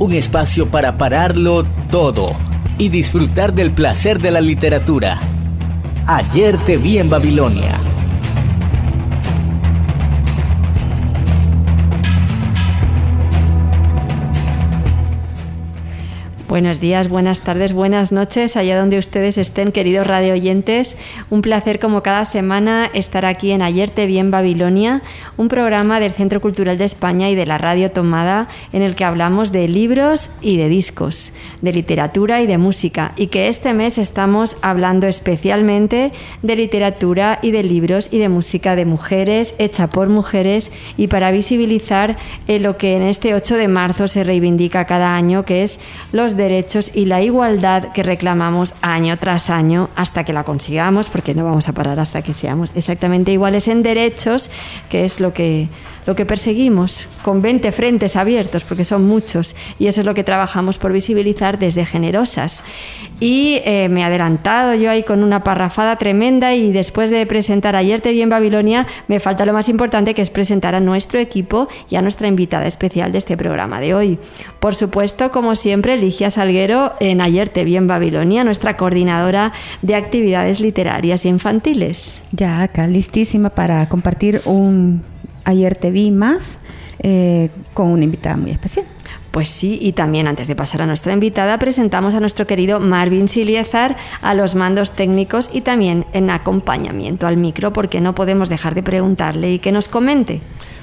Un espacio para pararlo todo y disfrutar del placer de la literatura. Ayer te vi en Babilonia. Buenos días, buenas tardes, buenas noches, allá donde ustedes estén, queridos radio oyentes. Un placer como cada semana estar aquí en Ayer te vi en Babilonia, un programa del Centro Cultural de España y de la Radio Tomada en el que hablamos de libros y de discos, de literatura y de música, y que este mes estamos hablando especialmente de literatura y de libros y de música de mujeres, hecha por mujeres, y para visibilizar eh, lo que en este 8 de marzo se reivindica cada año, que es los derechos y la igualdad que reclamamos año tras año hasta que la consigamos, porque no vamos a parar hasta que seamos exactamente iguales en derechos, que es lo que, lo que perseguimos, con 20 frentes abiertos, porque son muchos, y eso es lo que trabajamos por visibilizar desde Generosas. Y eh, me he adelantado yo ahí con una parrafada tremenda y después de presentar Ayer te vi en Babilonia, me falta lo más importante que es presentar a nuestro equipo y a nuestra invitada especial de este programa de hoy. Por supuesto, como siempre, Ligia Salguero en Ayer te vi en Babilonia, nuestra coordinadora de actividades literarias e infantiles. Ya acá, listísima para compartir un Ayer te vi más eh, con una invitada muy especial. Pues sí, y también antes de pasar a nuestra invitada, presentamos a nuestro querido Marvin Siliezar a los mandos técnicos y también en acompañamiento al micro, porque no podemos dejar de preguntarle y que nos comente.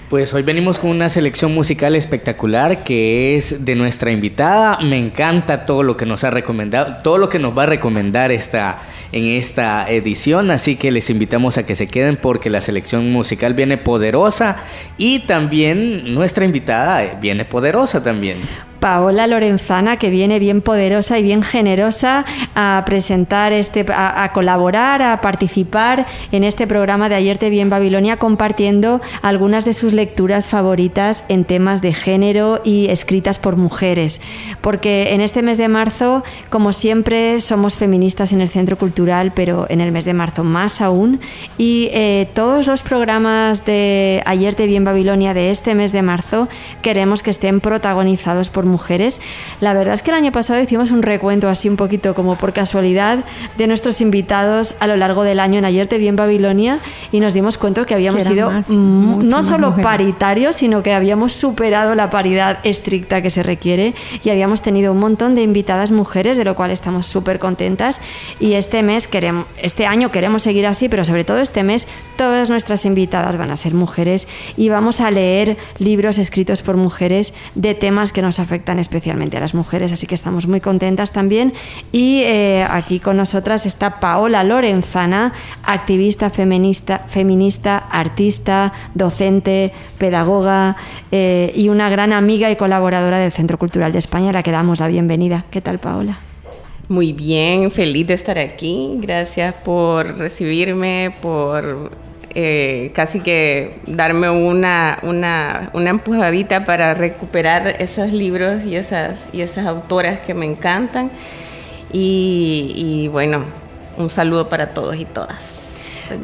Pues hoy venimos con una selección musical espectacular que es de nuestra invitada. Me encanta todo lo que nos ha recomendado, todo lo que nos va a recomendar esta, en esta edición. Así que les invitamos a que se queden porque la selección musical viene poderosa y también nuestra invitada viene poderosa también. Paola Lorenzana, que viene bien poderosa y bien generosa a presentar este, a, colaborar, a participar en este programa de Ayer te vi en Babilonia, compartiendo algunas de sus lecturas favoritas en temas de género y escritas por mujeres. Porque en este mes de marzo, como siempre, somos feministas en el Centro Cultural, pero en el mes de marzo más aún. Y eh, todos los programas de Ayer te vi en Babilonia de este mes de marzo queremos que estén protagonizados por mujeres. La verdad es que el año pasado hicimos un recuento así un poquito como por casualidad de nuestros invitados a lo largo del año en Ayer te vi en Babilonia y nos dimos cuenta que habíamos sido no solo paritarios, sino que habíamos superado la paridad estricta que se requiere y habíamos tenido un montón de invitadas mujeres, de lo cual estamos súper contentas y este mes queremos, este año queremos seguir así, pero sobre todo este mes todas nuestras invitadas van a ser mujeres y vamos a leer libros escritos por mujeres de temas que nos afectan afectan especialmente a las mujeres, así que estamos muy contentas también. Y eh, aquí con nosotras está Paola Lorenzana, activista feminista, feminista artista, docente, pedagoga eh, y una gran amiga y colaboradora del Centro Cultural de España, a la que damos la bienvenida. ¿Qué tal, Paola? Muy bien, feliz de estar aquí. Gracias por recibirme, por eh, casi que darme una, una, una, empujadita para recuperar esos libros y esas, y esas autoras que me encantan. Y, y bueno, un saludo para todos y todas.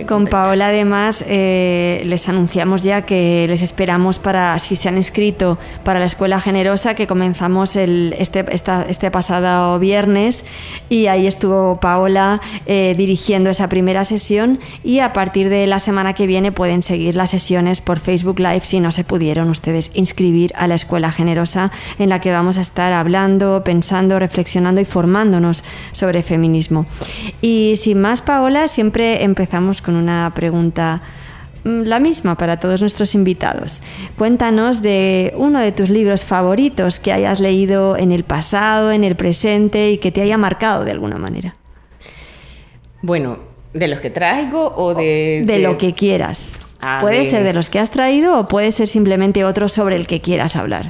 Con Paola además eh, les anunciamos ya que les esperamos para, si se han inscrito para la Escuela Generosa, que comenzamos el, este, este pasado viernes. Y ahí estuvo Paola eh, dirigiendo esa primera sesión. Y a partir de la semana que viene pueden seguir las sesiones por Facebook Live si no se pudieron ustedes inscribir a la Escuela Generosa en la que vamos a estar hablando, pensando, reflexionando y formándonos sobre feminismo. Y sin más, Paola, siempre empezamos con una pregunta mm, la misma para todos nuestros invitados. Cuéntanos de uno de tus libros favoritos que hayas leído en el pasado, en el presente y que te haya marcado de alguna manera. Bueno, ¿de los que traigo o de...? De, lo que quieras. ¿Puede ser de los que has traído o puede ser simplemente otro sobre el que quieras hablar?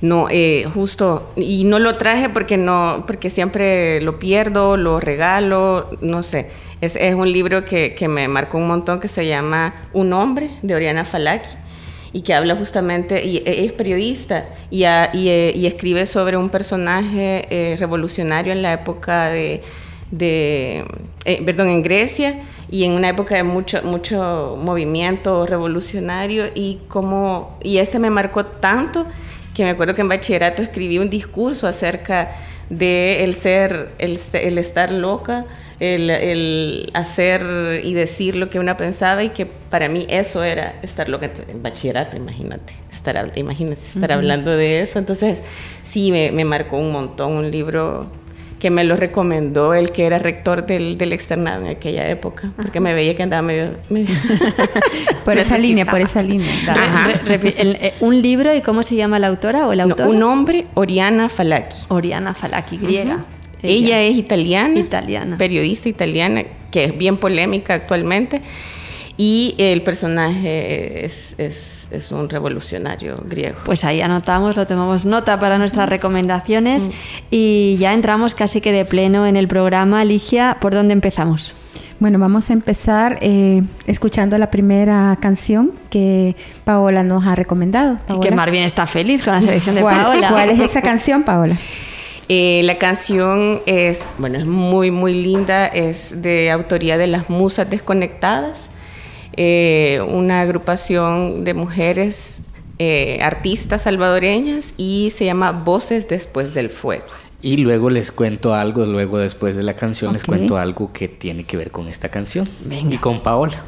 No, eh, justo, y no lo traje porque no, porque siempre lo pierdo, lo regalo, no sé. Es, es un libro que, que, me marcó un montón que se llama Un hombre, de Oriana Falaki, y que habla justamente, y e, es periodista, y, y, y escribe sobre un personaje eh, revolucionario en la época de, de eh, perdón, en Grecia, y en una época de mucho, mucho movimiento revolucionario, y, como, y este me marcó tanto que me acuerdo que en bachillerato escribí un discurso acerca de el ser, el, el estar loca, el, el, hacer y decir lo que una pensaba y que para mí eso era estar loca en bachillerato, imagínate, estar, imagínate estar hablando de eso. Entonces sí, me, me marcó un montón un libro que me lo recomendó el que era rector del, del externado en aquella época, porque me veía que andaba medio... por esa línea, por esa línea. Eh, ¿Un libro y cómo se llama la autora o el autor? un nombre, Oriana Falaki. Oriana Falaki, griega. Ella, es italiana, italiana, periodista italiana, que es bien polémica actualmente, y el personaje es, es, es, un revolucionario griego. Pues ahí anotamos, lo tomamos nota para nuestras recomendaciones mm. y ya entramos casi que de pleno en el programa. Ligia, ¿por dónde empezamos? Bueno, vamos a empezar eh, escuchando la primera canción que Paola nos ha recomendado. Y que Marvin está feliz con la selección de Paola. ¿Cuál es esa canción, Paola? Eh, la canción es, bueno, es muy, muy linda, es de autoría de las Musas Desconectadas, eh, una agrupación de mujeres eh, artistas salvadoreñas y se llama Voces Después del Fuego. Y luego les cuento algo, luego después de la canción les cuento algo que tiene que ver con esta canción y con Paola.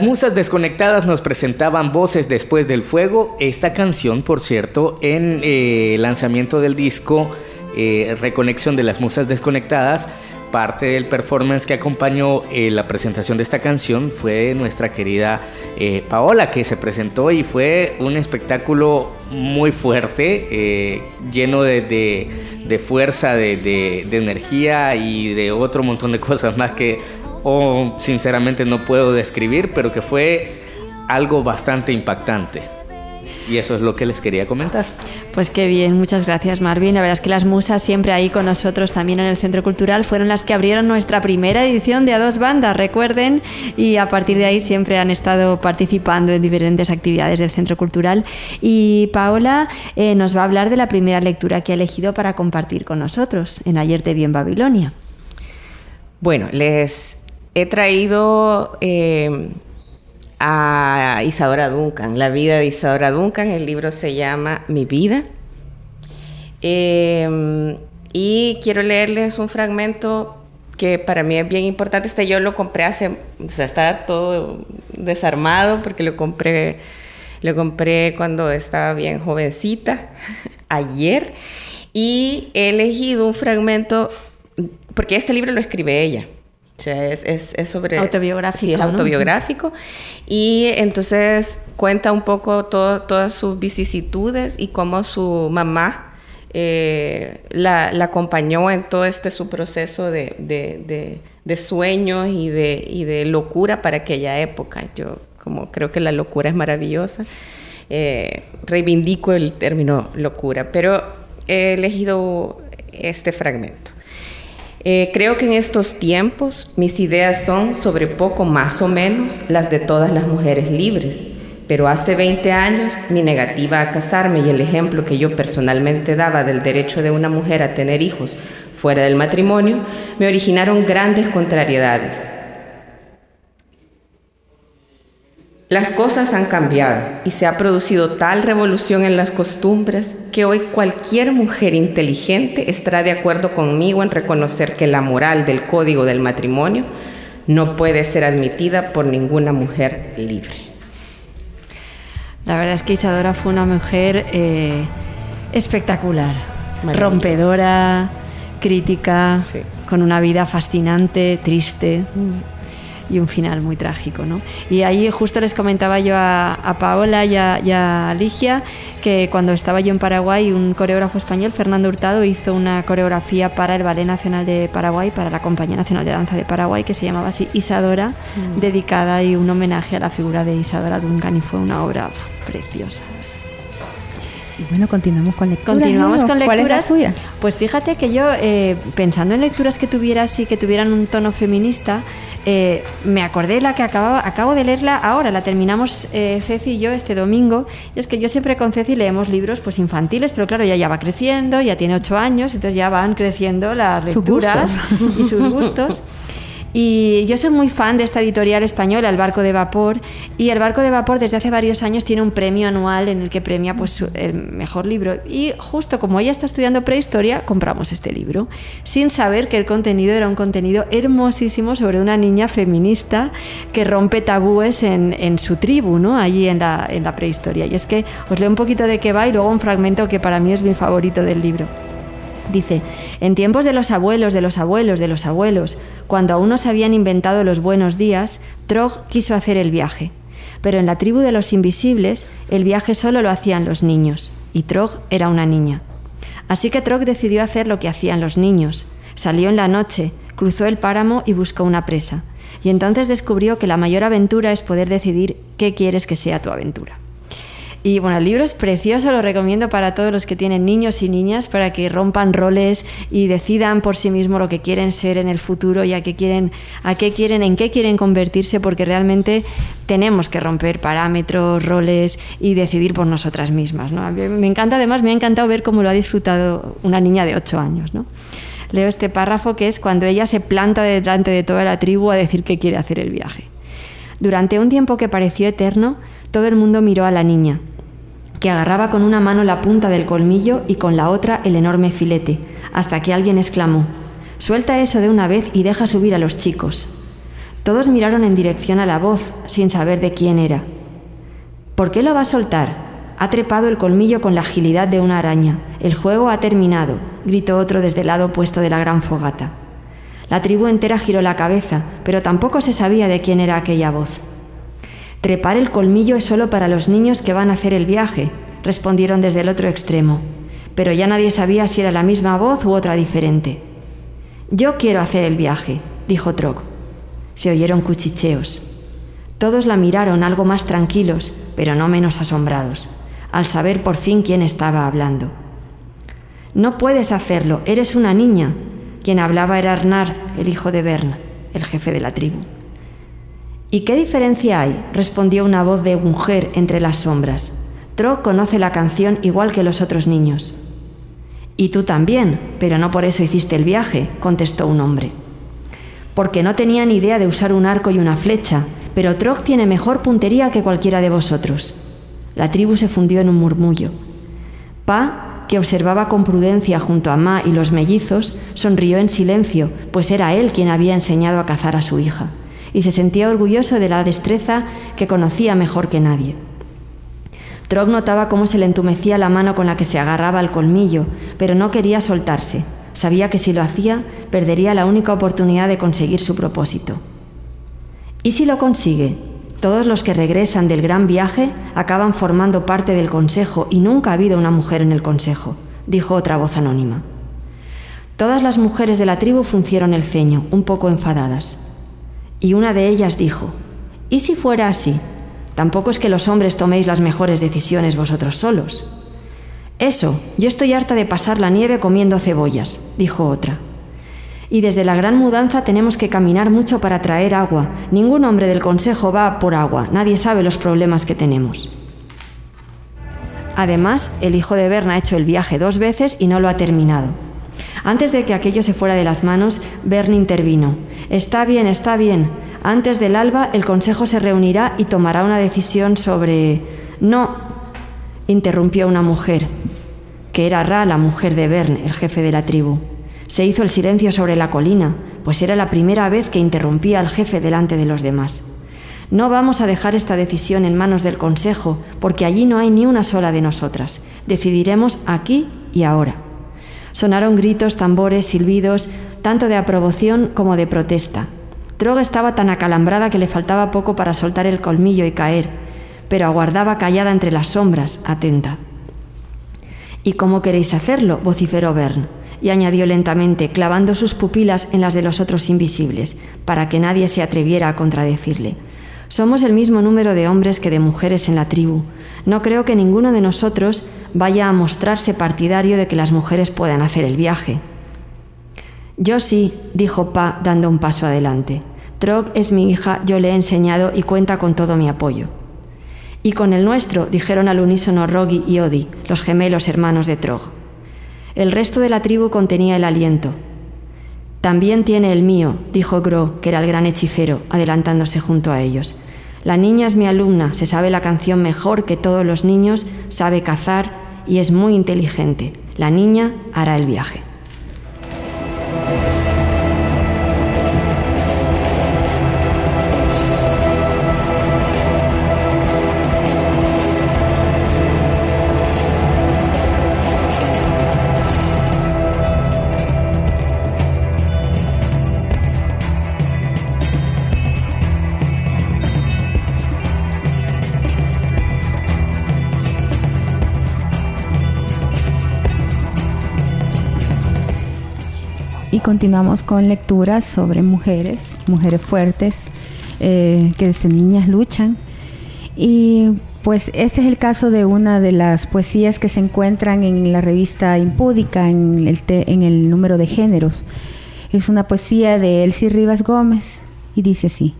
Las musas desconectadas nos presentaban Voces después del fuego, esta canción, por cierto, en eh, el lanzamiento del disco eh, Reconexión de las musas desconectadas, parte del performance que acompañó eh, la presentación de esta canción fue nuestra querida Paola, que se presentó y fue un espectáculo muy fuerte, lleno de, fuerza, de energía y de otro montón de cosas más que o sinceramente no puedo describir, pero que fue algo bastante impactante. Y eso es lo que les quería comentar. Pues qué bien, muchas gracias Marvin. La verdad es que las musas siempre ahí con nosotros también en el Centro Cultural fueron las que abrieron nuestra primera edición de A Dos Bandas, recuerden, y a partir de ahí siempre han estado participando en diferentes actividades del Centro Cultural. Y Paola eh, nos va a hablar de la primera lectura que ha elegido para compartir con nosotros en Ayer te vi en Babilonia. Bueno, les he traído eh, a Isadora Duncan, la vida de Isadora Duncan. El libro se llama Mi vida. Em, y quiero leerles un fragmento que para mí es bien importante. Este yo lo compré hace, o sea, está todo desarmado porque lo compré, lo compré cuando estaba bien jovencita, ayer. Y he elegido un fragmento, porque este libro lo escribe ella es, sobre... Autobiográfico. Sí, es autobiográfico. Y entonces cuenta un poco todas sus vicisitudes y cómo su mamá eh, la, acompañó en todo este su proceso de, de, sueños y de, y de locura para aquella época. Yo como creo que la locura es maravillosa, eh, reivindico el término locura, pero he elegido este fragmento. Eh, creo que en estos tiempos mis ideas son sobre poco más o menos las de todas las mujeres libres, pero hace 20 años mi negativa a casarme y el ejemplo que yo personalmente daba del derecho de una mujer a tener hijos fuera del matrimonio me originaron grandes contrariedades. Las cosas han cambiado y se ha producido tal revolución en las costumbres que hoy cualquier mujer inteligente estará de acuerdo conmigo en reconocer que la moral del código del matrimonio no puede ser admitida por ninguna mujer libre. La verdad es que Isadora fue una mujer eh, espectacular, rompedora, crítica, con una vida fascinante, triste. Mm y un final muy trágico. ¿no? Y ahí justo les comentaba yo a, Paola y a, Ligia que cuando estaba yo en Paraguay, un coreógrafo español, Fernando Hurtado, hizo una coreografía para el Ballet Nacional de Paraguay, para la Compañía Nacional de Danza de Paraguay, que se llamaba así Isadora, mm. dedicada y un homenaje a la figura de Isadora Duncan y fue una obra preciosa. Bueno, continuamos con lecturas. Continuamos con lecturas. ¿Cuál es la suya? Pues fíjate que yo, eh, pensando en lecturas que tuviera así, que tuvieran un tono feminista, eh, me acordé la que acababa, acabo de leerla ahora, la terminamos eh, Ceci y yo este domingo. Y es que yo siempre con Ceci leemos libros pues infantiles, pero claro, ya, ya va creciendo, ya tiene ocho años, entonces ya van creciendo las lecturas y sus gustos. Y yo soy muy fan de esta editorial española, El Barco de Vapor, y El Barco de Vapor desde hace varios años tiene un premio anual en el que premia pues, el mejor libro. Y justo como ella está estudiando prehistoria, compramos este libro, sin saber que el contenido era un contenido hermosísimo sobre una niña feminista que rompe tabúes en, su tribu, ¿no? allí en la, en la prehistoria. Y es que os leo un poquito de qué va y luego un fragmento que para mí es mi favorito del libro. Dice, en tiempos de los abuelos, de los abuelos, de los abuelos, cuando aún no se habían inventado los buenos días, Trog quiso hacer el viaje. Pero en la tribu de los invisibles, el viaje solo lo hacían los niños, y Trog era una niña. Así que Trog decidió hacer lo que hacían los niños. Salió en la noche, cruzó el páramo y buscó una presa. Y entonces descubrió que la mayor aventura es poder decidir qué quieres que sea tu aventura. Y bueno, el libro es precioso, lo recomiendo para todos los que tienen niños y niñas para que rompan roles y decidan por sí mismos lo que quieren ser en el futuro y a qué quieren, a qué quieren, en qué quieren convertirse, porque realmente tenemos que romper parámetros, roles y decidir por nosotras mismas. ¿no? Me encanta, además, me ha encantado ver cómo lo ha disfrutado una niña de 8 años. ¿no? Leo este párrafo que es cuando ella se planta delante de toda la tribu a decir que quiere hacer el viaje. Durante un tiempo que pareció eterno, todo el mundo miró a la niña, que agarraba con una mano la punta del colmillo y con la otra el enorme filete, hasta que alguien exclamó, Suelta eso de una vez y deja subir a los chicos. Todos miraron en dirección a la voz, sin saber de quién era. ¿Por qué lo va a soltar? Ha trepado el colmillo con la agilidad de una araña. El juego ha terminado, gritó otro desde el lado opuesto de la gran fogata. La tribu entera giró la cabeza, pero tampoco se sabía de quién era aquella voz. Trepar el colmillo es solo para los niños que van a hacer el viaje, respondieron desde el otro extremo, pero ya nadie sabía si era la misma voz u otra diferente. Yo quiero hacer el viaje, dijo Trog. Se oyeron cuchicheos. Todos la miraron algo más tranquilos, pero no menos asombrados, al saber por fin quién estaba hablando. No puedes hacerlo, eres una niña. Quien hablaba era Arnar, el hijo de Bern, el jefe de la tribu. ¿Y qué diferencia hay? respondió una voz de mujer entre las sombras. Tro conoce la canción igual que los otros niños. Y tú también, pero no por eso hiciste el viaje, contestó un hombre. Porque no tenía ni idea de usar un arco y una flecha, pero Trog tiene mejor puntería que cualquiera de vosotros. La tribu se fundió en un murmullo. Pa, que observaba con prudencia junto a Ma y los mellizos, sonrió en silencio, pues era él quien había enseñado a cazar a su hija y se sentía orgulloso de la destreza que conocía mejor que nadie. Trog notaba cómo se le entumecía la mano con la que se agarraba al colmillo, pero no quería soltarse. Sabía que si lo hacía, perdería la única oportunidad de conseguir su propósito. ¿Y si lo consigue? Todos los que regresan del gran viaje acaban formando parte del consejo y nunca ha habido una mujer en el consejo, dijo otra voz anónima. Todas las mujeres de la tribu fruncieron el ceño, un poco enfadadas. Y una de ellas dijo, ¿y si fuera así? Tampoco es que los hombres toméis las mejores decisiones vosotros solos. Eso, yo estoy harta de pasar la nieve comiendo cebollas, dijo otra. Y desde la gran mudanza tenemos que caminar mucho para traer agua. Ningún hombre del Consejo va por agua, nadie sabe los problemas que tenemos. Además, el hijo de Berna ha hecho el viaje dos veces y no lo ha terminado. Antes de que aquello se fuera de las manos, Bernie intervino. Está bien, está bien. Antes del alba el Consejo se reunirá y tomará una decisión sobre... No, interrumpió una mujer, que era Ra, la mujer de Bern, el jefe de la tribu. Se hizo el silencio sobre la colina, pues era la primera vez que interrumpía al jefe delante de los demás. No vamos a dejar esta decisión en manos del Consejo, porque allí no hay ni una sola de nosotras. Decidiremos aquí y ahora. Sonaron gritos, tambores, silbidos, tanto de aprobación como de protesta. Droga estaba tan acalambrada que le faltaba poco para soltar el colmillo y caer, pero aguardaba callada entre las sombras, atenta. ¿Y cómo queréis hacerlo? vociferó Bern, y añadió lentamente, clavando sus pupilas en las de los otros invisibles, para que nadie se atreviera a contradecirle. Somos el mismo número de hombres que de mujeres en la tribu. No creo que ninguno de nosotros vaya a mostrarse partidario de que las mujeres puedan hacer el viaje. Yo sí, dijo Pa, dando un paso adelante. Trog es mi hija, yo le he enseñado y cuenta con todo mi apoyo. Y con el nuestro, dijeron al unísono Rogi y Odi, los gemelos hermanos de Trog. El resto de la tribu contenía el aliento. También tiene el mío, dijo Gro, que era el gran hechicero, adelantándose junto a ellos. La niña es mi alumna, se sabe la canción mejor que todos los niños, sabe cazar y es muy inteligente. La niña hará el viaje. Continuamos con lecturas sobre mujeres, mujeres fuertes, eh, que desde niñas luchan. Y pues este es el caso de una de las poesías que se encuentran en la revista Impúdica, en el, en el número de géneros. Es una poesía de Elsie Rivas Gómez y dice así.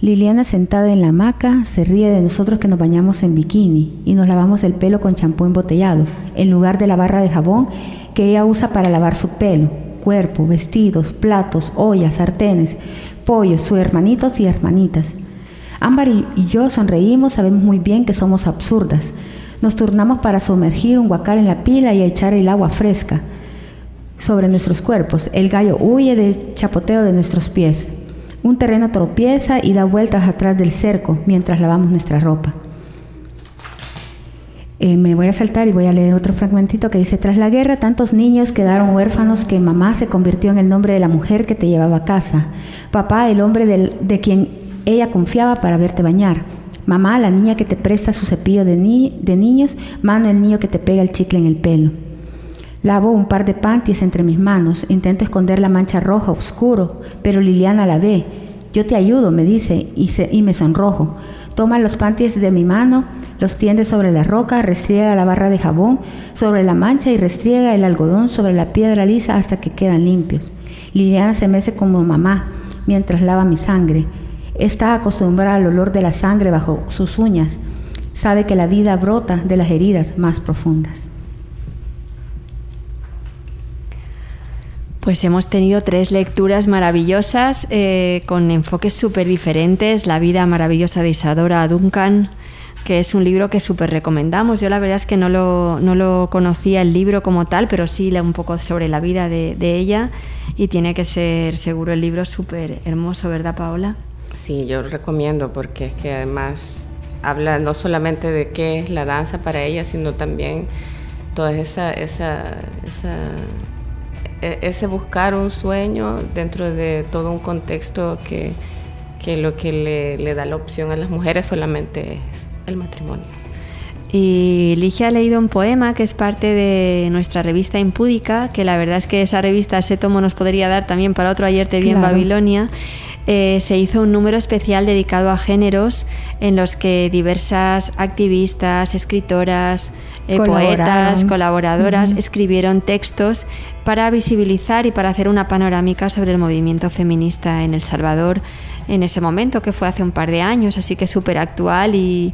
Liliana sentada en la hamaca se ríe de nosotros que nos bañamos en bikini y nos lavamos el pelo con champú embotellado, en lugar de la barra de jabón que ella usa para lavar su pelo cuerpo, vestidos, platos, ollas, sartenes, pollos, sus hermanitos y hermanitas. Ámbar y yo sonreímos, sabemos muy bien que somos absurdas. Nos turnamos para sumergir un guacal en la pila y echar el agua fresca sobre nuestros cuerpos. El gallo huye del chapoteo de nuestros pies. Un terreno tropieza y da vueltas atrás del cerco mientras lavamos nuestra ropa. Eh, me voy a saltar y voy a leer otro fragmentito que dice, tras la guerra tantos niños quedaron huérfanos que mamá se convirtió en el nombre de la mujer que te llevaba a casa, papá el hombre de quien ella confiaba para verte bañar, mamá la niña que te presta su cepillo de, de niños, mano el niño que te pega el chicle en el pelo. Lavo un par de panties entre mis manos, intento esconder la mancha roja oscuro, pero Liliana la ve. Yo te ayudo, me dice, y, y me sonrojo. Toma los panties de mi mano, los tiende sobre la roca, restriega la barra de jabón sobre la mancha y restriega el algodón sobre la piedra lisa hasta que quedan limpios. Liliana se mece como mamá mientras lava mi sangre. Está acostumbrada al olor de la sangre bajo sus uñas. Sabe que la vida brota de las heridas más profundas. Pues hemos tenido tres lecturas maravillosas eh, con enfoques súper diferentes. La vida maravillosa de Isadora Duncan, que es un libro que súper recomendamos. Yo la verdad es que no lo, no lo, conocía el libro como tal, pero sí leo un poco sobre la vida de, ella y tiene que ser seguro el libro súper hermoso, ¿verdad Paola? Sí, yo lo recomiendo porque es que además habla no solamente de qué es la danza para ella, sino también toda esa, esa, e, ese buscar un sueño dentro de todo un contexto que, que lo que le, le da la opción a las mujeres solamente es el matrimonio. Y Ligia ha leído un poema que es parte de nuestra revista Impúdica, que la verdad es que esa revista, ese tomo nos podría dar también para otro Ayer te vi en Babilonia. Eh, se hizo un número especial dedicado a géneros en los que diversas activistas, escritoras, eh, poetas, colaboradoras escribieron textos para visibilizar y para hacer una panorámica sobre el movimiento feminista en El Salvador en ese momento, que fue hace un par de años, así que súper actual y,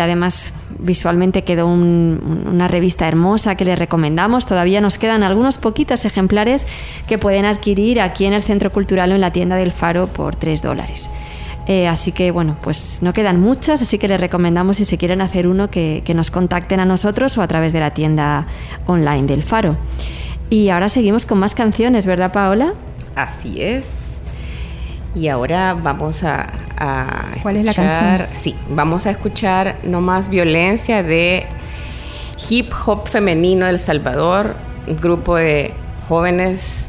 además visualmente quedó una revista hermosa que les recomendamos. Todavía nos quedan algunos poquitos ejemplares que pueden adquirir aquí en el Centro Cultural o en la tienda del Faro por 3 dólares. Eh, así que bueno, pues no quedan muchos, así que les recomendamos si se quieren hacer uno que, que nos contacten a nosotros o a través de la tienda online del Faro. Y ahora seguimos con más canciones, ¿verdad Paola? Así es. Y ahora vamos a, ¿Cuál es la canción? Sí, vamos a escuchar No Más Violencia de Hip Hop Femenino del Salvador, un grupo de jóvenes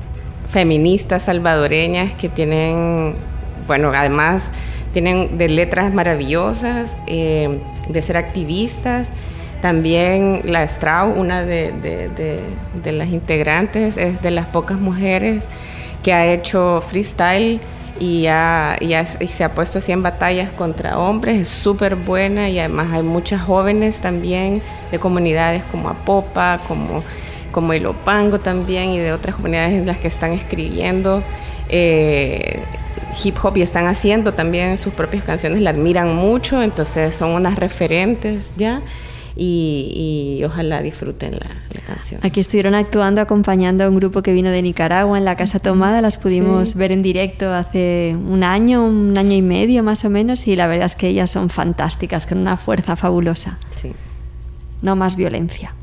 feministas salvadoreñas que tienen, bueno, además tienen de letras maravillosas, eh, de ser activistas. También la Strau, una de, de, las integrantes, es de las pocas mujeres que ha hecho freestyle y, se ha puesto así en batallas contra hombres, es súper buena y además hay muchas jóvenes también de comunidades como Apopa, como, como el Opango también y de otras comunidades en las que están escribiendo eh, hip hop y están haciendo también sus propias canciones, la admiran mucho, entonces son unas referentes ya y, ojalá disfruten la, canción. Aquí estuvieron actuando acompañando a un grupo que vino de Nicaragua en la Casa Tomada, las pudimos ver en directo hace un año, un año y medio más o menos y la verdad es que ellas son fantásticas, con una fuerza fabulosa. Sí. No más violencia.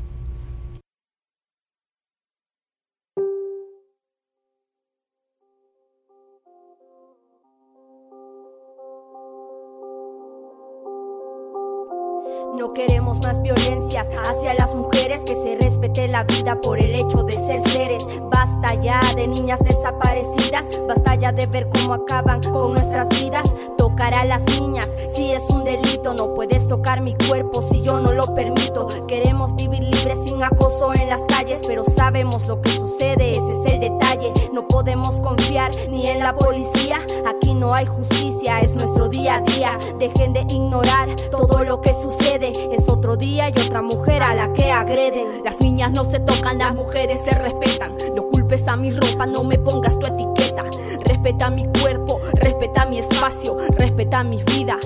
Queremos más violencias hacia las mujeres, que se respete la vida por el hecho de ser seres. Basta ya de niñas desaparecidas, basta ya de ver cómo acaban con nuestras vidas. Tocar a las niñas, si es un delito, no puedes tocar mi cuerpo si yo no lo permito. Queremos vivir libres sin acoso en las calles, pero sabemos lo que sucede, ese es el detalle. No podemos confiar ni en la policía, aquí no hay justicia, es nuestro día a día. Dejen de ignorar todo lo que sucede es otro día y otra mujer a la que agreden. Las niñas no se tocan, las mujeres se respetan. No culpes a mi ropa, no me pongas tu etiqueta. Respeta mi cuerpo, respeta mi espacio, respeta mi vida.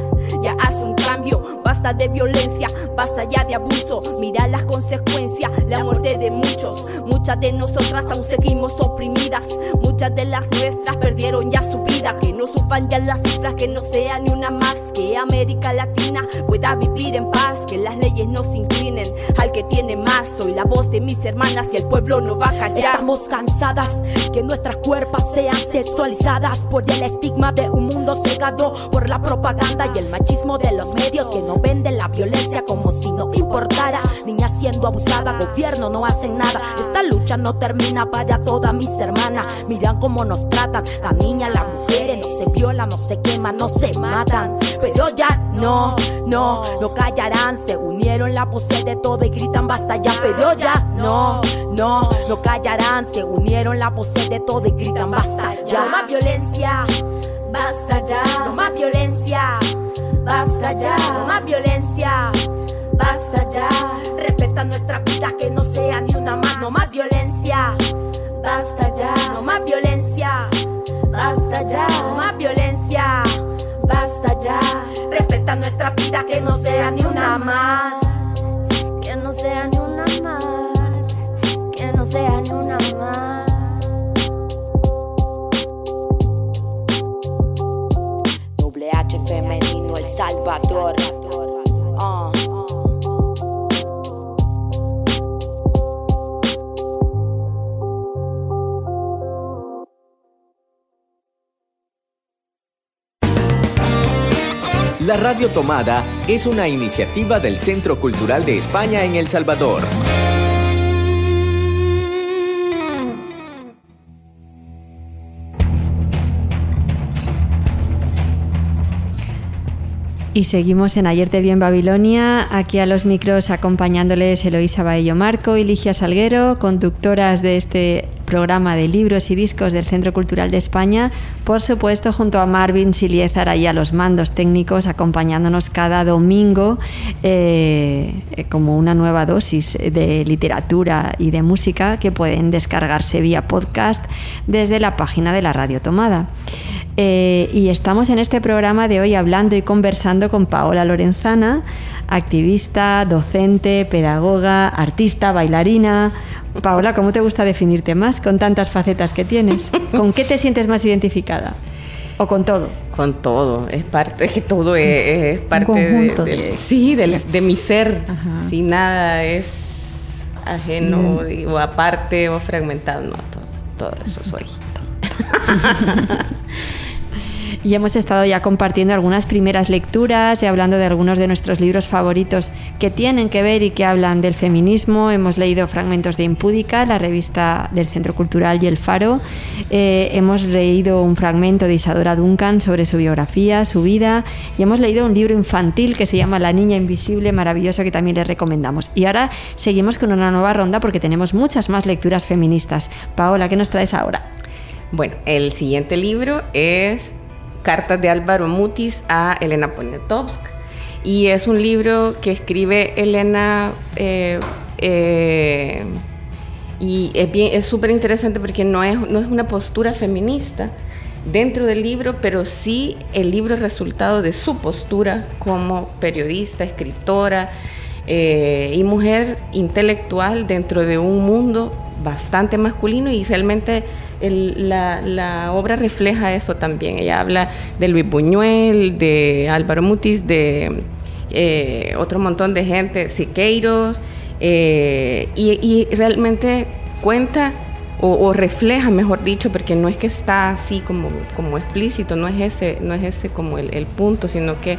Ya haz un cambio, basta de violencia, basta ya de abuso. Mira las consecuencias, la muerte de muchos. Muchas de nosotras aún seguimos oprimidas. Muchas de las nuestras perdieron ya su vida, que no su van ya las cifras que no sea ni una más. Que América Latina pueda vivir en paz. Que las leyes no se inclinen al que tiene más. Soy la voz de mis hermanas y el pueblo no va a. Estamos cansadas que nuestras cuerpos sean sexualizadas por el estigma de un mundo cegado por la propaganda y el machismo de los medios que no venden la violencia como si no importara. Niña siendo abusada, gobierno no hacen nada. Esta lucha no termina para todas mis hermanas. Miran cómo nos tratan, la niña, las mujeres no se violan, no se queman, no se matan. Pero ya no, no, no callarán. Se unieron la voces de todo y gritan basta ya. Pero ya no, no, no callarán. Se unieron la voces de todo y gritan basta ya. No más violencia, basta ya. No más violencia, basta ya. No más violencia, basta ya. Respeta nuestra vida que no sea ni una más. No más violencia, basta ya. No más violencia, basta ya. No más violencia, basta ya. Respeta nuestra vida que no sea ni una más. La Radio Tomada es una iniciativa del Centro Cultural de España en El Salvador. Y seguimos en Ayer te vi en Babilonia, aquí a los micros acompañándoles Eloísa Baello Marco y Ligia Salguero, conductoras de este programa de libros y discos del Centro Cultural de España, por supuesto junto a Marvin Siliezar ahí a los mandos técnicos, acompañándonos cada domingo eh, como una nueva dosis de literatura y de música que pueden descargarse vía podcast desde la página de la Radio Tomada. Eh, y estamos en este programa de hoy hablando y conversando con Paola Lorenzana, activista, docente, pedagoga, artista, bailarina. Paola, ¿cómo te gusta definirte más con tantas facetas que tienes? ¿Con qué te sientes más identificada? ¿O con todo? Con todo, es parte, que todo es, es parte conjunto de, sí, del- de mi ser. Ajá. Si nada es ajeno o aparte o fragmentado, no, todo, todo eso soy. Y hemos estado ya compartiendo algunas primeras lecturas y hablando de algunos de nuestros libros favoritos que tienen que ver y que hablan del feminismo. Hemos leído fragmentos de Impúdica, la revista del Centro Cultural y El Faro. Eh, hemos leído un fragmento de Isadora Duncan sobre su biografía, su vida. Y hemos leído un libro infantil que se llama La Niña Invisible, maravilloso, que también les recomendamos. Y ahora seguimos con una nueva ronda porque tenemos muchas más lecturas feministas. Paola, ¿qué nos traes ahora? Bueno, el siguiente libro es Cartas de Álvaro Mutis a Elena Poniatowsk. Y es un libro que escribe Elena eh, eh, y es súper interesante porque no es, no es una postura feminista dentro del libro, pero sí el libro es resultado de su postura como periodista, escritora eh, y mujer intelectual dentro de un mundo bastante masculino y realmente el- la, la obra refleja eso también. Ella habla de Luis Buñuel, de Álvaro Mutis, de eh, otro montón de gente, Siqueiros, eh, y, realmente cuenta o, o refleja, mejor dicho, porque no es que está así como, como explícito, no es ese, no es ese como el, el punto, sino que,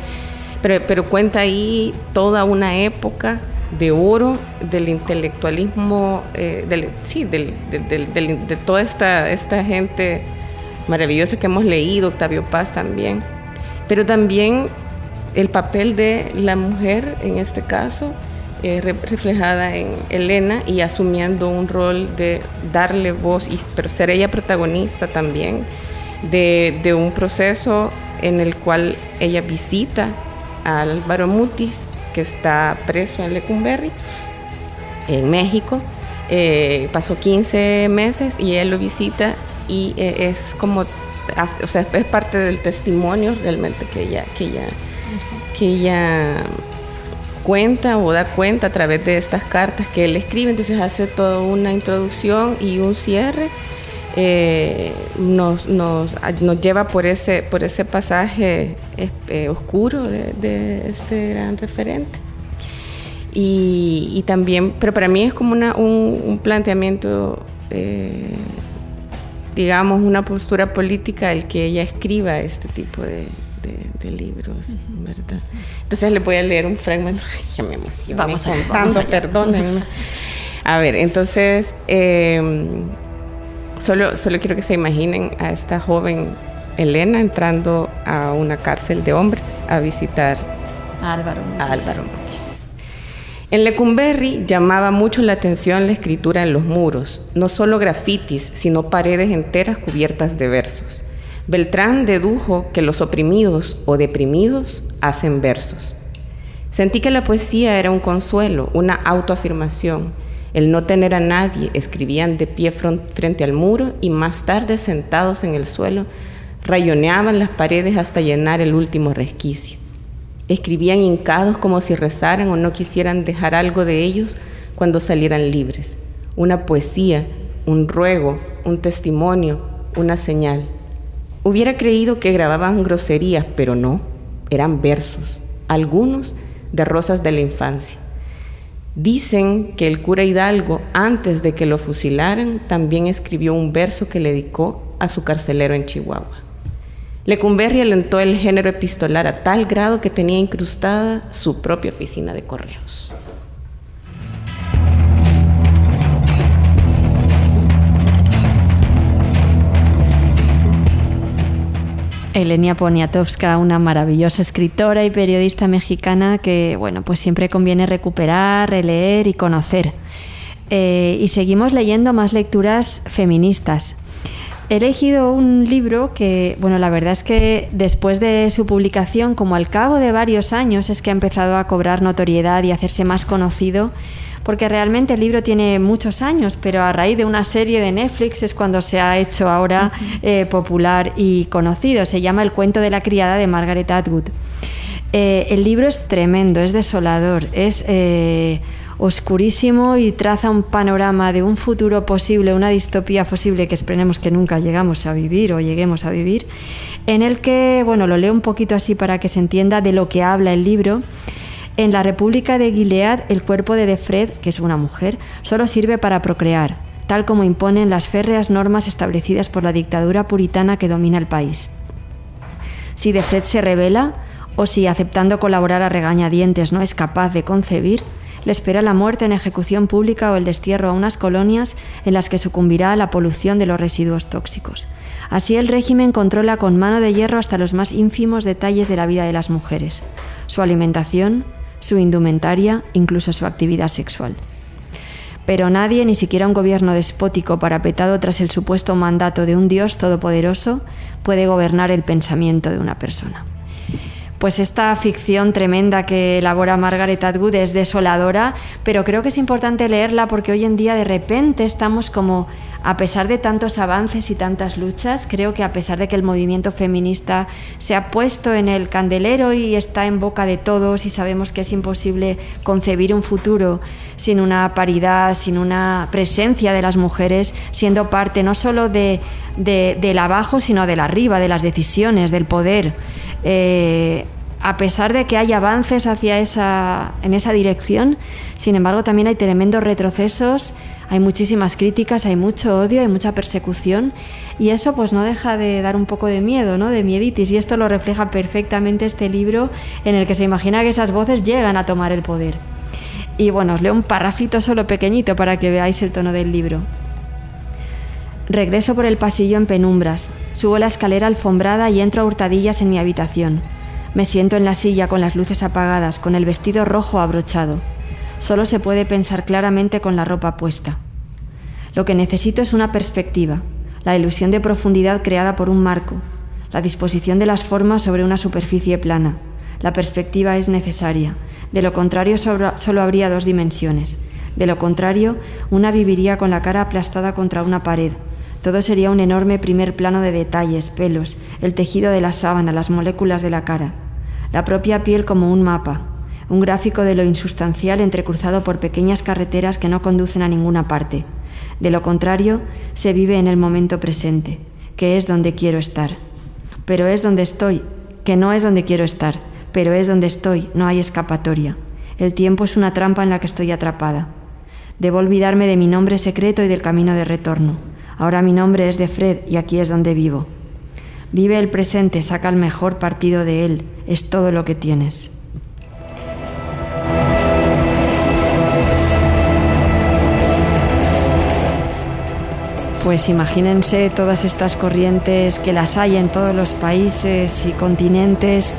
pero, pero cuenta ahí toda una época de oro del intelectualismo, eh, del, sí, del, del- de toda esta, esta gente maravillosa que hemos leído, Octavio Paz también, pero también el papel de la mujer en este caso, eh, re- reflejada en Elena y asumiendo un rol de darle voz, y, pero ser ella protagonista también de, de un proceso en el cual ella visita a Álvaro Mutis, que está preso en Lecumberri, en México. Eh, pasó 15 meses y él lo visita y eh, es como, o sea, es parte del testimonio realmente que ella, que ella, que ella cuenta o da cuenta a través de estas cartas que él escribe. Entonces hace toda una introducción y un cierre eh, nos, nos, nos, lleva por ese, por ese pasaje eh, oscuro de, este gran referente. Y, también, pero para mí es como una, un, planteamiento, eh, digamos, una postura política el que ella escriba este tipo de, libros, ¿verdad? Entonces le voy a leer un fragmento. ya me emociono. Vamos vamos perdónenme. A ver, entonces, Solo, solo quiero que se imaginen a esta joven Elena entrando a una cárcel de hombres a visitar a Álvaro En Lecumberri llamaba mucho la atención la escritura en los muros, no solo grafitis, sino paredes enteras cubiertas de versos. Beltrán dedujo que los oprimidos o deprimidos hacen versos. Sentí que la poesía era un consuelo, una autoafirmación, el no tener a nadie, escribían de pie frente al muro y más tarde sentados en el suelo, rayoneaban las paredes hasta llenar el último resquicio. Escribían hincados como si rezaran o no quisieran dejar algo de ellos cuando salieran libres. Una poesía, un ruego, un testimonio, una señal. Hubiera creído que grababan groserías, pero no, eran versos, algunos de rosas de la infancia. Dicen que el cura Hidalgo, antes de que lo fusilaran, también escribió un verso que le dedicó a su carcelero en Chihuahua. Lecumberri alentó el género epistolar a tal grado que tenía incrustada su propia oficina de correos. Elenia Poniatowska, una maravillosa escritora y periodista mexicana que, bueno, pues siempre conviene recuperar, releer y conocer. Eh, y seguimos leyendo más lecturas feministas. He elegido un libro que, bueno, la verdad es que después de su publicación, como al cabo de varios años, es que ha empezado a cobrar notoriedad y hacerse más conocido porque realmente el libro tiene muchos años, pero a raíz de una serie de Netflix es cuando se ha hecho ahora eh, popular y conocido. Se llama El cuento de la criada de Margaret Atwood. Eh, el libro es tremendo, es desolador, es eh, oscurísimo y traza un panorama de un futuro posible, una distopía posible que esperemos que nunca llegamos a vivir o lleguemos a vivir, en el que, bueno, lo leo un poquito así para que se entienda de lo que habla el libro. En la República de Gilead, el cuerpo de Defred, que es una mujer, solo sirve para procrear, tal como imponen las férreas normas establecidas por la dictadura puritana que domina el país. Si Defred se revela, o si aceptando colaborar a regañadientes no es capaz de concebir, le espera la muerte en ejecución pública o el destierro a unas colonias en las que sucumbirá a la polución de los residuos tóxicos. Así el régimen controla con mano de hierro hasta los más ínfimos detalles de la vida de las mujeres, su alimentación, su indumentaria, incluso su actividad sexual. Pero nadie, ni siquiera un gobierno despótico parapetado tras el supuesto mandato de un Dios todopoderoso, puede gobernar el pensamiento de una persona. Pues esta ficción tremenda que elabora Margaret Atwood es desoladora, pero creo que es importante leerla porque hoy en día de repente estamos como a pesar de tantos avances y tantas luchas, creo que a pesar de que el movimiento feminista se ha puesto en el candelero y está en boca de todos y sabemos que es imposible concebir un futuro sin una paridad, sin una presencia de las mujeres, siendo parte no solo de, del abajo, sino del arriba, de las decisiones, del poder. Eh, a pesar de que hay avances hacia esa, en esa dirección, sin embargo también hay tremendos retrocesos hay muchísimas críticas, hay mucho odio, hay mucha persecución y eso pues no deja de dar un poco de miedo, ¿no? De mieditis y esto lo refleja perfectamente este libro en el que se imagina que esas voces llegan a tomar el poder. Y bueno, os leo un parrafito solo pequeñito para que veáis el tono del libro. Regreso por el pasillo en penumbras, subo la escalera alfombrada y entro a hurtadillas en mi habitación. Me siento en la silla con las luces apagadas, con el vestido rojo abrochado. Solo se puede pensar claramente con la ropa puesta. Lo que necesito es una perspectiva, la ilusión de profundidad creada por un marco, la disposición de las formas sobre una superficie plana. La perspectiva es necesaria. De lo contrario, solo habría dos dimensiones. De lo contrario, una viviría con la cara aplastada contra una pared. Todo sería un enorme primer plano de detalles, pelos, el tejido de la sábana, las moléculas de la cara. La propia piel como un mapa, un gráfico de lo insustancial entrecruzado por pequeñas carreteras que no conducen a ninguna parte. De lo contrario, se vive en el momento presente, que es donde quiero estar. Pero es donde estoy, que no es donde quiero estar, pero es donde estoy, no hay escapatoria. El tiempo es una trampa en la que estoy atrapada. Debo olvidarme de mi nombre secreto y del camino de retorno. Ahora mi nombre es de Fred y aquí es donde vivo. Vive el presente, saca el mejor partido de él, es todo lo que tienes. Pues imagínense todas estas corrientes que las hay en todos los países y continentes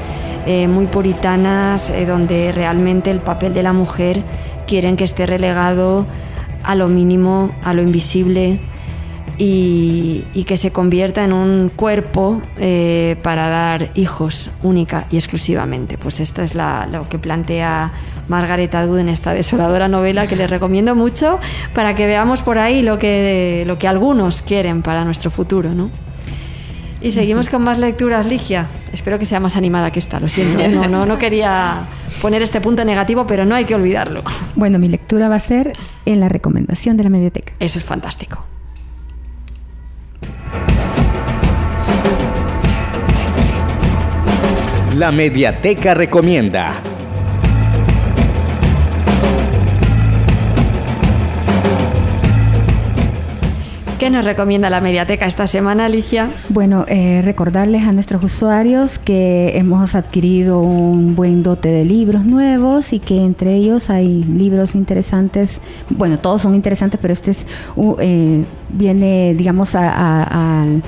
eh, muy puritanas, eh, donde realmente el papel de la mujer quieren que esté relegado a lo mínimo, a lo invisible, y, que se convierta en un cuerpo eh, para dar hijos única y exclusivamente. Pues esta es lo que plantea Margaret Atwood en esta desoladora novela que les recomiendo mucho para que veamos por ahí lo que, lo que algunos quieren para nuestro futuro. ¿no? Y seguimos con más lecturas, Ligia. Espero que sea más animada que esta, lo siento. No, no, no quería poner este punto negativo, pero no hay que olvidarlo. Bueno, mi lectura va a ser en la recomendación de la mediateca. Eso es fantástico. La Mediateca Recomienda. ¿Qué nos recomienda la Mediateca esta semana, Alicia? Bueno, eh, recordarles a nuestros usuarios que hemos adquirido un buen dote de libros nuevos y que entre ellos hay libros interesantes. Bueno, todos son interesantes, pero este es, eh, viene, digamos, al,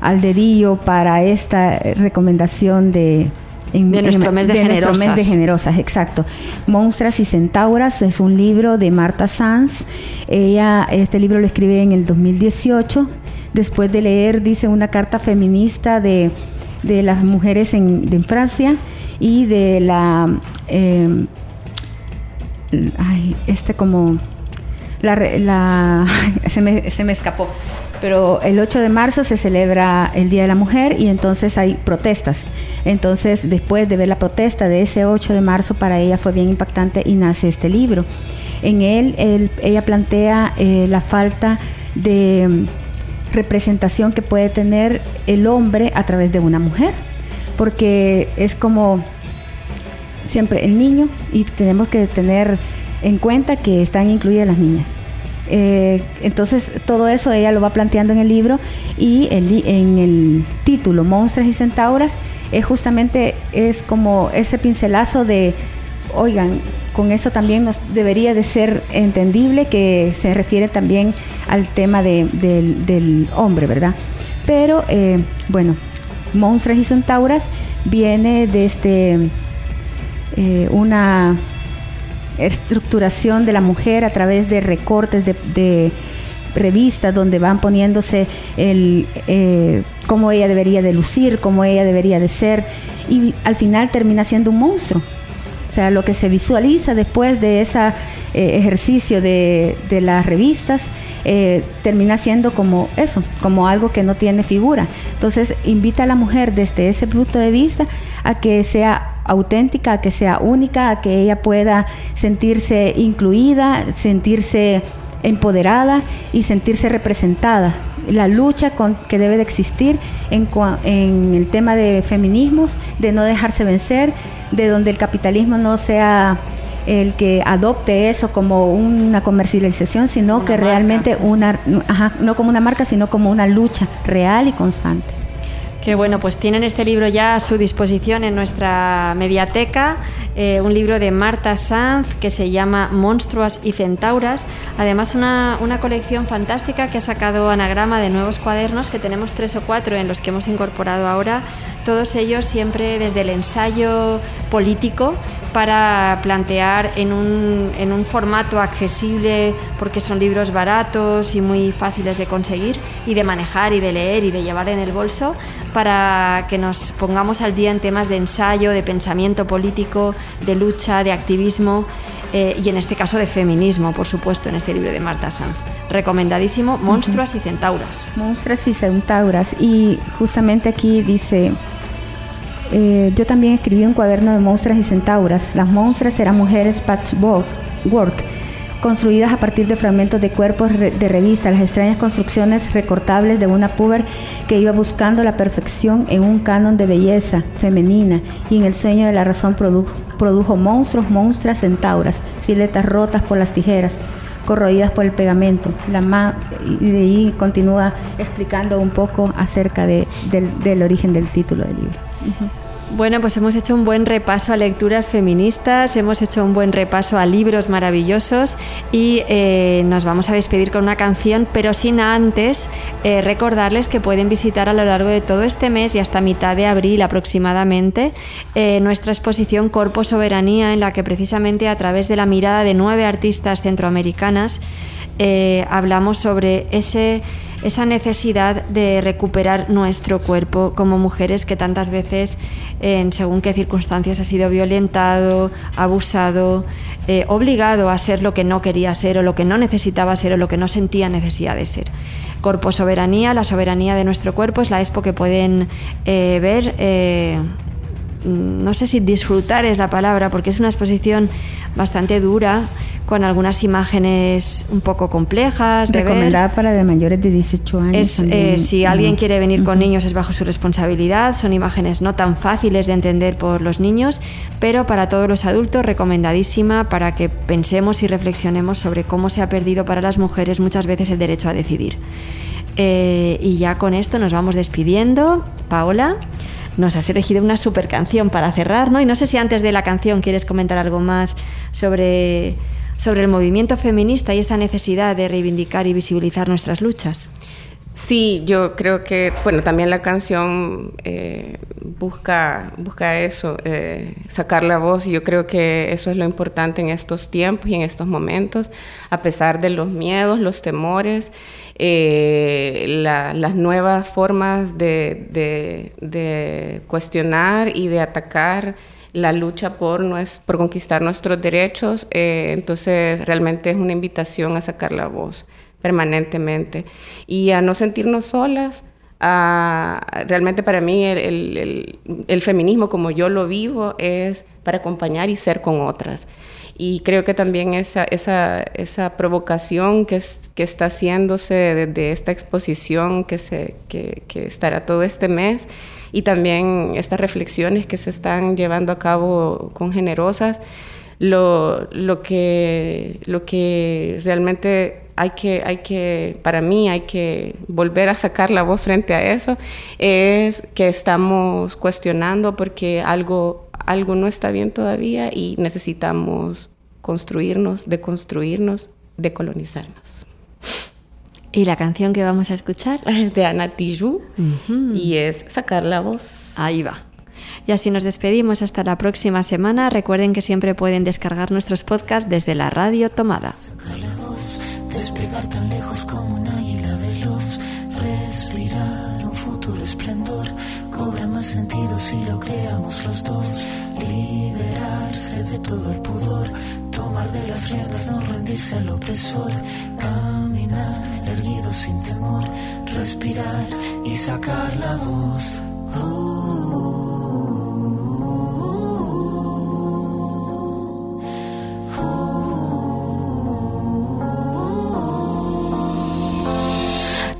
al dedillo para esta recomendación de en, de nuestro mes de, generosas. mes de generosas, exacto. Monstras y Centauras es un libro de Marta Sanz. Ella, este libro lo escribe en el 2018. Después de leer, dice, una carta feminista de, las mujeres en, Francia y de la... Eh, ay, este como... La, la se, me, se me escapó pero el 8 de marzo se celebra el Día de la Mujer y entonces hay protestas. Entonces, después de ver la protesta de ese 8 de marzo, para ella fue bien impactante y nace este libro. En él, ella plantea eh, la falta de mm, representación que puede tener el hombre a través de una mujer, porque es como siempre el niño y tenemos que tener en cuenta que están incluidas las niñas. Eh, entonces todo eso ella lo va planteando en el libro y en el título Monstruos y Centauras es justamente es como ese pincelazo de, oigan, con eso también nos debería de ser entendible que se refiere también al tema del hombre, ¿verdad? Pero eh, bueno, Monstruos y Centauras viene desde este, eh, una estructuración de la mujer a través de recortes de, revistas donde van poniéndose el eh, cómo ella debería de lucir, cómo ella debería de ser y al final termina siendo un monstruo. O sea, lo que se visualiza después de ese eh, ejercicio de, de, las revistas eh, termina siendo como eso, como algo que no tiene figura. Entonces, invita a la mujer desde ese punto de vista a que sea auténtica, a que sea única, a que ella pueda sentirse incluida, sentirse empoderada y sentirse representada. La lucha con, que debe de existir en, en el tema de feminismos, de no dejarse vencer, de donde el capitalismo no sea el que adopte eso como una comercialización, sino que realmente una, no como una marca, sino como una lucha real y constante. Qué bueno, pues tienen este libro ya a su disposición en nuestra mediateca, eh, un libro de Marta Sanz que se llama Monstruas y Centauras, además una, una, colección fantástica que ha sacado Anagrama de nuevos cuadernos, que tenemos tres o cuatro en los que hemos incorporado ahora, todos ellos siempre desde el ensayo político para plantear en un, en un formato accesible, porque son libros baratos y muy fáciles de conseguir y de manejar y de leer y de llevar en el bolso, para que nos pongamos al día en temas de ensayo, de pensamiento político, de lucha, de activismo eh, y en este caso de feminismo, por supuesto, en este libro de Marta Sanz. Recomendadísimo, Monstruas y Centauras. Monstruas y Centauras. Y justamente aquí dice, eh, yo también escribí un cuaderno de monstruas y centauras. Las monstruas eran mujeres patchwork, work, construidas a partir de fragmentos de cuerpos de revista, las extrañas construcciones recortables de una puber que iba buscando la perfección en un canon de belleza femenina y en el sueño de la razón produjo, produjo monstruos, monstruas, centauras, siluetas rotas por las tijeras, corroídas por el pegamento. La y de ahí continúa explicando un poco acerca del, del, origen del título del libro. Bueno, pues hemos hecho un buen repaso a lecturas feministas, hemos hecho un buen repaso a libros maravillosos y eh, nos vamos a despedir con una canción, pero sin antes eh, recordarles que pueden visitar a lo largo de todo este mes y hasta mitad de abril aproximadamente eh, nuestra exposición Corpo Soberanía, en la que precisamente a través de la mirada de nueve artistas centroamericanas hablamos sobre ese esa necesidad de recuperar nuestro cuerpo como mujeres que tantas veces, en según qué circunstancias, ha sido violentado, abusado, eh, obligado a ser lo que no quería ser o lo que no necesitaba ser o lo que no sentía necesidad de ser. Corpo Soberanía, la soberanía de nuestro cuerpo, es la expo que pueden eh, ver. Eh, no sé si disfrutar es la palabra, porque es una exposición bastante dura, con algunas imágenes un poco complejas. Recomendada para de mayores de 18 años. Eh, si alguien quiere venir con niños es bajo su responsabilidad, son imágenes no tan fáciles de entender por los niños, pero para todos los adultos recomendadísima para que pensemos y reflexionemos sobre cómo se ha perdido para las mujeres muchas veces el derecho a decidir. Eh, y ya con esto nos vamos despidiendo. Paola nos has elegido una super canción para cerrar, ¿no? Y no sé si antes de la canción quieres comentar algo más sobre sobre el movimiento feminista y esa necesidad de reivindicar y visibilizar nuestras luchas. Sí, yo creo que, bueno, también la canción eh, busca, busca eso, eh, sacar la voz, y yo creo que eso es lo importante en estos tiempos y en estos momentos, a pesar de los miedos, los temores, eh, las nuevas formas de, de cuestionar y de atacar la lucha por, por conquistar nuestros derechos. Eh, entonces, realmente es una invitación a sacar la voz permanentemente y a no sentirnos solas. realmente para mí el, feminismo como yo lo vivo es para acompañar y ser con otras. Y creo que también esa, esa, esa provocación que, que está haciéndose desde esta exposición que, se, que estará todo este mes y también estas reflexiones que se están llevando a cabo con generosas, lo, lo, que, lo que realmente hay que, hay que, para mí hay que volver a sacar la voz frente a eso, es que estamos cuestionando porque algo, algo no está bien todavía y necesitamos construirnos, deconstruirnos, decolonizarnos. ¿Y la canción que vamos a escuchar? De Ana Tijoux y es Sacar la voz. Ahí va. Y así nos despedimos hasta la próxima semana. Recuerden que siempre pueden descargar nuestros podcasts desde la radio tomada. Sacar la voz, despegar tan lejos como un águila veloz, respirar un futuro esplendor, cobra más sentido si lo creamos los dos, liberarse de todo el pudor, tomar de las riendas, no rendirse al opresor, caminar erguido sin temor, respirar y sacar la voz.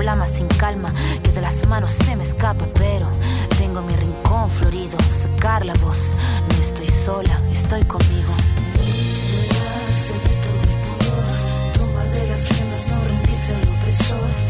filuda la flama sin calma que de las manos se me escapa, pero tengo mi rincón florido. Sacar la voz, no estoy sola, estoy conmigo. Liberarse de todo el pudor, tomar de las riendas, no rendirse al opresor.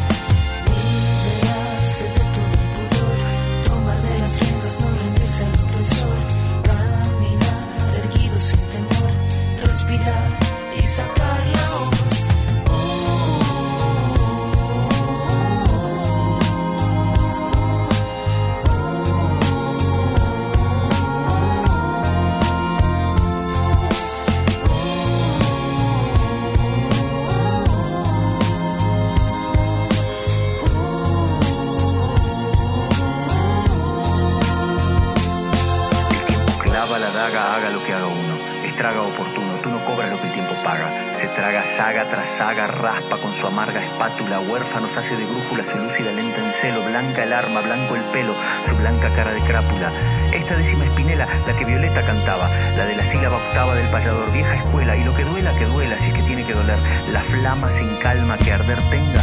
De las que duela, si es que tiene que doler. La flama sin calma, que arder tenga,